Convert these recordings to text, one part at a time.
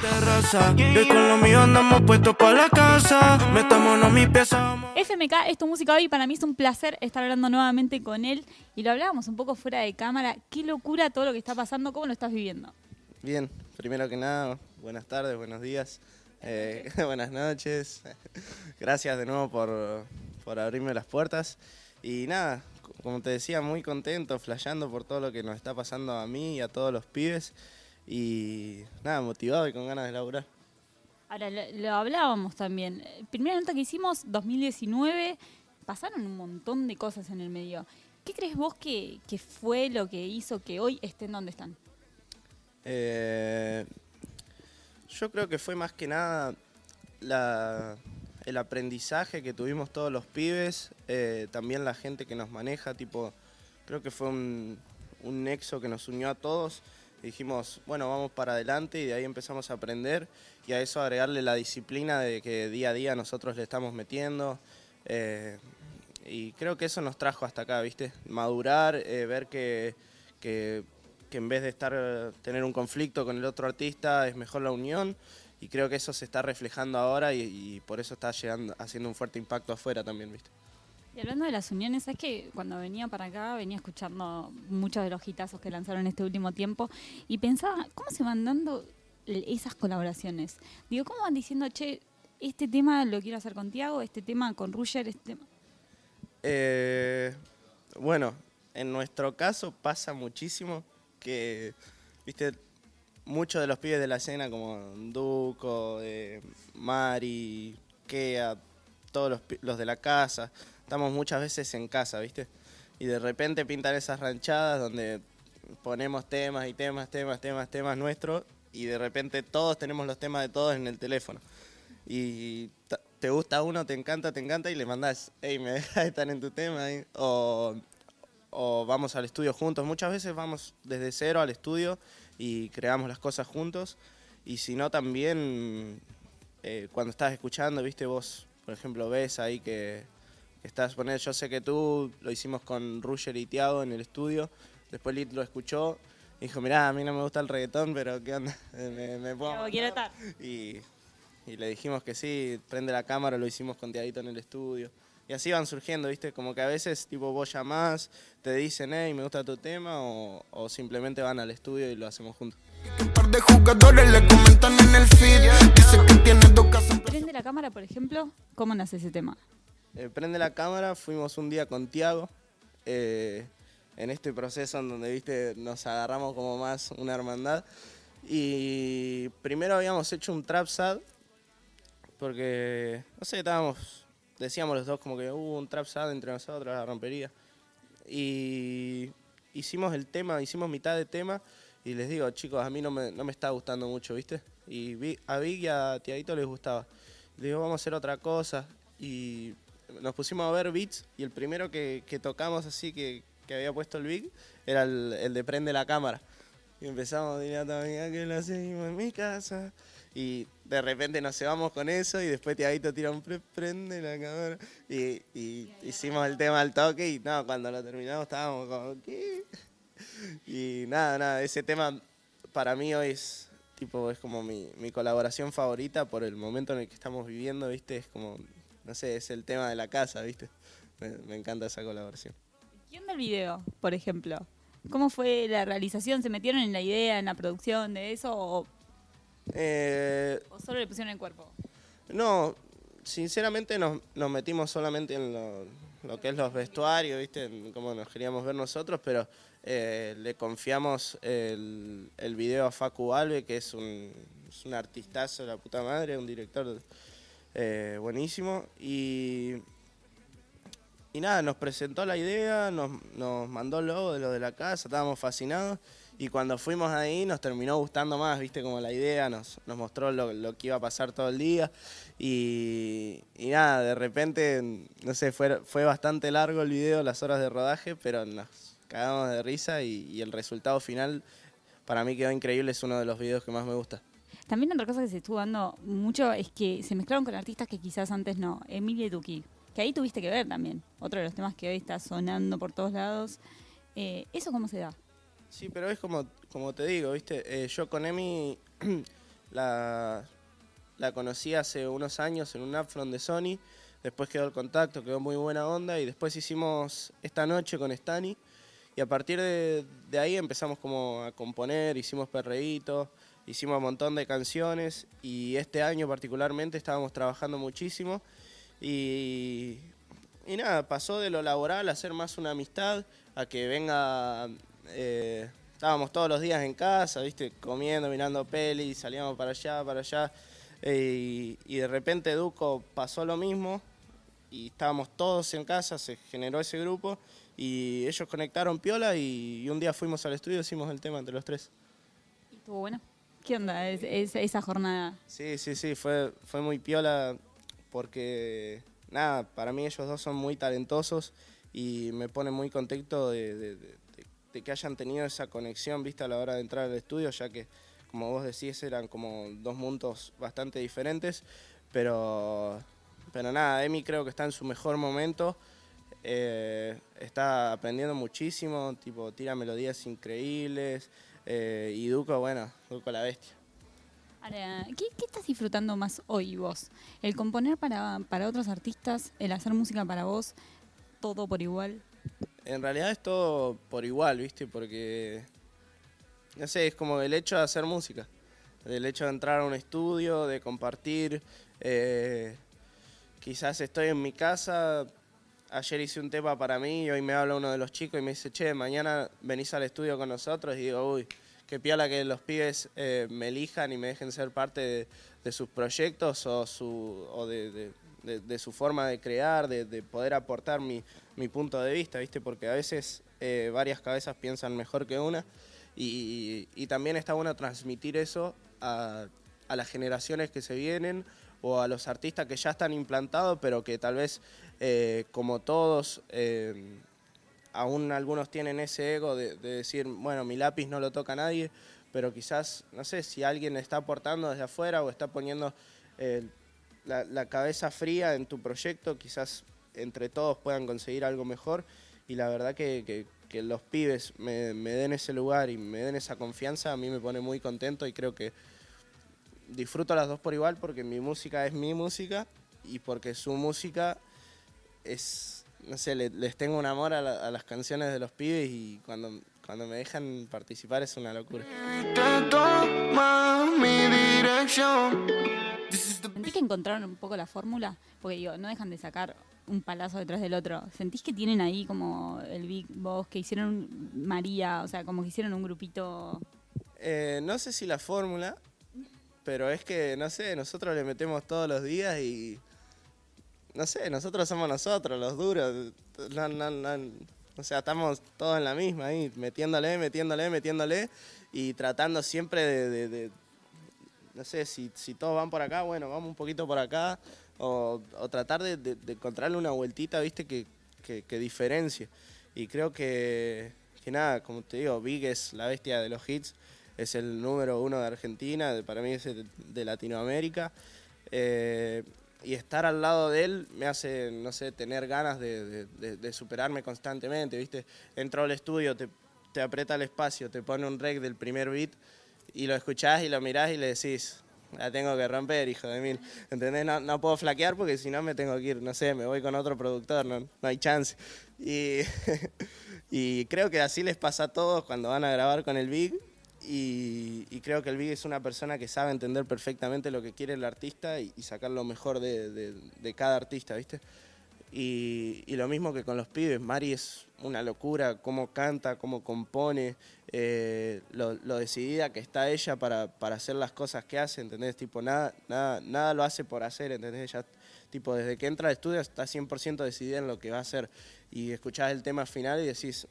terraza. Y con lo mío andamos puestos para la casa. Metámonos mi pieza. FMK es tu música hoy. Para mí es un placer estar hablando nuevamente con él. Y lo hablábamos un poco fuera de cámara. Qué locura todo lo que está pasando. ¿Cómo lo estás viviendo? Bien, primero que nada, buenas tardes, buenos días, eh, buenas noches. Gracias de nuevo por, por abrirme las puertas. Y nada, como te decía, muy contento, flasheando por todo lo que nos está pasando a mí y a todos los pibes. Y nada, motivado y con ganas de laburar. Ahora, lo, lo hablábamos también. Primera nota que hicimos, 2019, pasaron un montón de cosas en el medio. ¿Qué crees vos que, que fue lo que hizo que hoy estén donde están? Eh, yo creo que fue más que nada la- el aprendizaje que tuvimos todos los pibes, eh, también la gente que nos maneja, tipo, creo que fue un, un nexo que nos unió a todos. Dijimos, bueno, vamos para adelante y de ahí empezamos a aprender y a eso agregarle la disciplina de que día a día nosotros le estamos metiendo. eh, y creo que eso nos trajo hasta acá, ¿viste? Madurar, eh, ver que, que, que en vez de estar tener un conflicto con el otro artista es mejor la unión y creo que eso se está reflejando ahora y, y por eso está llegando haciendo un fuerte impacto afuera también, ¿viste? Y hablando de las uniones, ¿sabes que cuando venía para acá venía escuchando muchos de los hitazos que lanzaron este último tiempo y pensaba, ¿cómo se van dando esas colaboraciones? Digo, ¿cómo van diciendo, che, este tema lo quiero hacer con Tiago, este tema con Ruger, este tema... Eh, bueno, en nuestro caso pasa muchísimo que, viste, muchos de los pibes de la escena como Duco, eh, Mari, Kea, todos los, los de la casa, estamos muchas veces en casa, viste, y de repente pintan esas ranchadas donde ponemos temas y temas, temas, temas, temas nuestros y de repente todos tenemos los temas de todos en el teléfono. Y te gusta uno, te encanta, te encanta y le mandás, hey, me dejas estar en tu tema. ahí?" O, o vamos al estudio juntos. Muchas veces vamos desde cero al estudio y creamos las cosas juntos. Y si no, también eh, cuando estás escuchando, viste, vos, por ejemplo, ves ahí que estás poniendo, yo sé que tú lo hicimos con Ruger y Tiago en el estudio. Después Lit lo escuchó y dijo, mirá, a mí no me gusta el reggaetón, pero ¿qué onda? me, me pongo- Tiago, quiero estar. y, y le dijimos que sí, prende la cámara, lo hicimos con Tiaguito en el estudio. Y así van surgiendo, ¿viste? Como que a veces, tipo, vos llamás, te dicen, hey, me gusta tu tema, o, o simplemente van al estudio y lo hacemos juntos. Un par de jugadores le comentan en el feed. Dice que tiene dos casas. Prende la cámara, por ejemplo, ¿cómo nace ese tema? Eh, prende la cámara, fuimos un día con Tiago, eh, en este proceso en donde, viste, nos agarramos como más una hermandad. Y primero habíamos hecho un trap sad, porque, no sé, estábamos, decíamos los dos como que hubo un trap sad entre nosotros, la rompería. Y hicimos el tema, hicimos mitad de tema, y les digo, chicos, a mí no me, no me está gustando mucho, ¿viste? Y vi- a Vic y a Tiaguito les gustaba. Le digo, vamos a hacer otra cosa. Y nos pusimos a ver beats y el primero que, tocamos así que, había puesto el Big era el, de Prende la cámara. Y empezamos, diría también que lo seguimos en mi casa. Y de repente nos cebamos con eso y después Tiaguito tira un pre- prende la cámara. Y, y hicimos el tema al toque y no, cuando lo terminamos estábamos como, ¿qué? Y nada, nada, ese tema para mí hoy es tipo es como mi, mi colaboración favorita por el momento en el que estamos viviendo, ¿viste? Es como, no sé, es el tema de la casa, ¿viste? Me, me encanta esa colaboración. ¿Quién del video, por ejemplo? ¿Cómo fue la realización? ¿Se metieron en la idea, en la producción de eso o, Eh, o solo le pusieron el cuerpo? no, sinceramente nos, nos metimos solamente en lo, lo que es los vestuarios, ¿viste? En cómo nos queríamos ver nosotros, pero eh, le confiamos el, el video a Facu Alve, que es un, es un artistazo de la puta madre, un director eh, buenísimo. Y, y nada, nos presentó la idea, nos, nos mandó el logo de lo de la casa, estábamos fascinados. Y cuando fuimos ahí nos terminó gustando más, viste, como la idea, nos, nos mostró lo, lo que iba a pasar todo el día. Y, y nada, de repente, no sé, fue, fue bastante largo el video, las horas de rodaje, pero nos cagamos de risa y, y el resultado final para mí quedó increíble, es uno de los videos que más me gusta. También otra cosa que se estuvo dando mucho es que se mezclaron con artistas que quizás antes no. Emilia y Duki, que ahí tuviste que ver también. Otro de los temas que hoy está sonando por todos lados. Eh, ¿Eso cómo se da? Sí, pero es como, como te digo, ¿viste? Eh, yo con Emi la, la conocí hace unos años en un upfront de Sony. Después quedó el contacto, quedó muy buena onda y después hicimos esta noche con Stani. Y a partir de, de ahí empezamos como a componer, hicimos perreitos, hicimos un montón de canciones y este año particularmente estábamos trabajando muchísimo y, y nada, pasó de lo laboral a ser más una amistad, a que venga, eh, estábamos todos los días en casa, viste, comiendo, mirando pelis, salíamos para allá, para allá eh, y, de repente Duco pasó lo mismo y estábamos todos en casa, se generó ese grupo y ellos conectaron piola y, un día fuimos al estudio hicimos el tema entre los tres. ¿Y estuvo bueno? ¿Qué onda es, es- esa jornada? Sí, sí, sí, fue, fue muy piola porque, nada, para mí ellos dos son muy talentosos y me pone muy contento de que hayan tenido esa conexión, vista a la hora de entrar al estudio, ya que, como vos decís, eran como dos mundos bastante diferentes, pero, pero nada, Emi creo que está en su mejor momento. eh, está aprendiendo muchísimo, tipo, tira melodías increíbles. Eh, y Duco, bueno, Duco la bestia. Ahora, ¿qué, qué estás disfrutando más hoy vos? ¿El componer para, para otros artistas? ¿El hacer música para vos? ¿Todo por igual? En realidad es todo por igual, ¿viste? Porque, no sé, es como el hecho de hacer música. El hecho de entrar a un estudio, de compartir. eh, quizás estoy en mi casa, ayer hice un tema para mí y hoy me habla uno de los chicos y me dice, che, mañana venís al estudio con nosotros y digo, uy, qué piola que los pibes eh, me elijan y me dejen ser parte de, sus proyectos o, su, o de, de- su forma de crear, de, de poder aportar mi, mi punto de vista, ¿viste? Porque a veces eh, varias cabezas piensan mejor que una y, y también está bueno transmitir eso a, a las generaciones que se vienen o a los artistas que ya están implantados, pero que tal vez, eh, como todos, eh, aún algunos tienen ese ego de, de decir, bueno, mi lápiz no lo toca nadie, pero quizás, no sé, si alguien está aportando desde afuera o está poniendo eh, la, la cabeza fría en tu proyecto, quizás entre todos puedan conseguir algo mejor. Y la verdad que, que- que los pibes me, me den ese lugar y me den esa confianza, a mí me pone muy contento y creo que disfruto las dos por igual porque mi música es mi música y porque su música es, no sé, le- les tengo un amor a, la- a las canciones de los pibes y cuando, cuando me dejan participar es una locura. Te toma mi dirección. ¿Sentís que encontraron un poco la fórmula? Porque digo, no dejan de sacar un palazo detrás del otro. ¿Sentís que tienen ahí como el Big Boss, que hicieron María, o sea, como que hicieron un grupito... Eh, no sé si la fórmula, pero es que, no sé, nosotros le metemos todos los días y. No sé, nosotros somos nosotros, los duros. No, o sea, estamos todos en la misma ahí, metiéndole, metiéndole, metiéndole y tratando siempre de. no sé, si, si todos van por acá, bueno, vamos un poquito por acá. O, o tratar de, de- de encontrarle una vueltita, viste, que, que, que diferencie. Y creo que, que nada, como te digo, Big es la bestia de los hits, es el número uno de Argentina, para mí es el de Latinoamérica. Eh, y estar al lado de él me hace, no sé, tener ganas de, de- superarme constantemente, ¿viste? Entro al estudio, te, te aprieta el espacio, te pone un rec del primer beat y lo escuchás y lo mirás y le decís, la tengo que romper, hijo de mil. ¿Entendés? No, no puedo flaquear porque si no me tengo que ir, no sé, me voy con otro productor, no, no hay chance. Y, y creo que así les pasa a todos cuando van a grabar con el Big. Y, y creo que el Big es una persona que sabe entender perfectamente lo que quiere el artista y, y sacar lo mejor de, de- de cada artista, ¿viste? Y, y lo mismo que con los pibes, Mari es una locura, cómo canta, cómo compone, eh, lo, lo decidida que está ella para, para hacer las cosas que hace, ¿entendés? Tipo, nada, nada, nada lo hace por hacer, ¿entendés? Ella, tipo, desde que entra al estudio está 100% decidida en lo que va a hacer. Y escuchás el tema final y decís,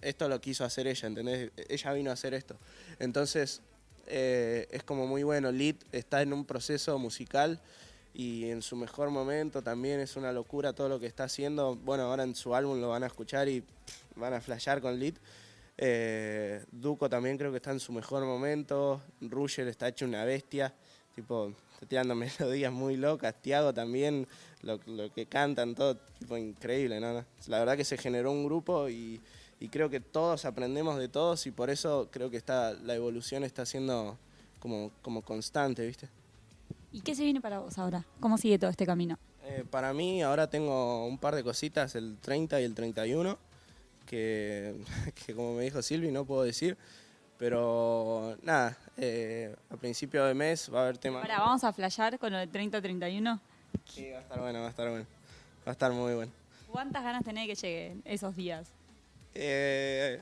esto lo quiso hacer ella, ¿entendés? Ella vino a hacer esto. Entonces, eh, es como muy bueno. Lid está en un proceso musical y en su mejor momento también es una locura todo lo que está haciendo. Bueno, ahora en su álbum lo van a escuchar y van a flashear con Lid. Eh, Duco también creo que está en su mejor momento. Ruger está hecho una bestia. Tipo, está tirando melodías muy locas. Tiago también, lo, lo que cantan, todo tipo increíble, ¿no? La verdad que se generó un grupo y, y creo que todos aprendemos de todos y por eso creo que está, la evolución está siendo como, como constante, ¿viste? ¿Y qué se viene para vos ahora? ¿Cómo sigue todo este camino? Eh, para mí ahora tengo un par de cositas, el 30 y el 31, que, que como me dijo Silvi no puedo decir, pero nada, eh, a principio de mes va a haber temas... Ahora, ¿vamos a flashear con del 30-31? Sí, va a estar bueno, va a estar bueno. Va a estar muy bueno. ¿Cuántas ganas tenés de que lleguen esos días? Eh,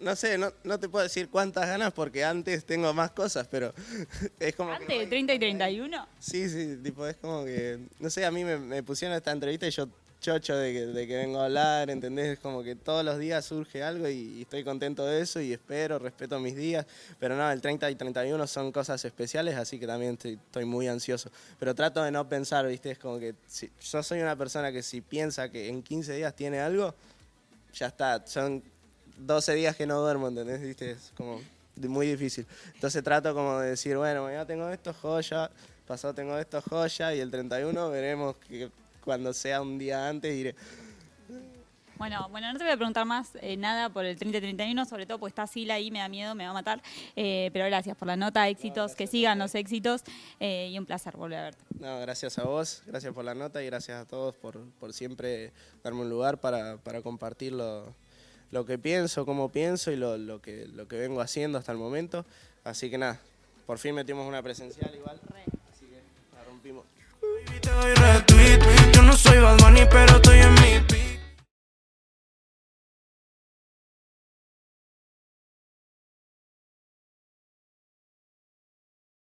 no sé, no, no te puedo decir cuántas ganas porque antes tengo más cosas, pero es como... ¿Antes no de hay- 30 y 31? Sí, sí, tipo, es como que, no sé, a mí me, me pusieron esta entrevista y yo chocho de que, de que vengo a hablar, ¿entendés? Es como que todos los días surge algo y, y estoy contento de eso y espero, respeto mis días, pero no, el 30 y 31 son cosas especiales, así que también estoy, estoy muy ansioso. Pero trato de no pensar, ¿viste? Es como que si, yo soy una persona que si piensa que en 15 días tiene algo, ya está, son 12 días que no duermo, ¿entendés? ¿Viste? Es como muy difícil. Entonces trato como de decir, bueno, mañana tengo esto, joya, pasado tengo esto, joya, y el 31 veremos que cuando sea un día antes diré, Bueno, bueno, no te voy a preguntar más eh, nada por el 30-31, sobre todo porque está Sila ahí, me da miedo, me va a matar. Eh, pero gracias por la nota, éxitos, que sigan los éxitos eh, y un placer volver a verte. no, gracias a vos, gracias por la nota y gracias a todos por, por siempre darme un lugar para, para compartir lo, lo que pienso, cómo pienso y lo, lo que, lo que vengo haciendo hasta el momento. Así que nada, por fin metimos una presencial igual. Así que la rompimos. Baby, te doy retweet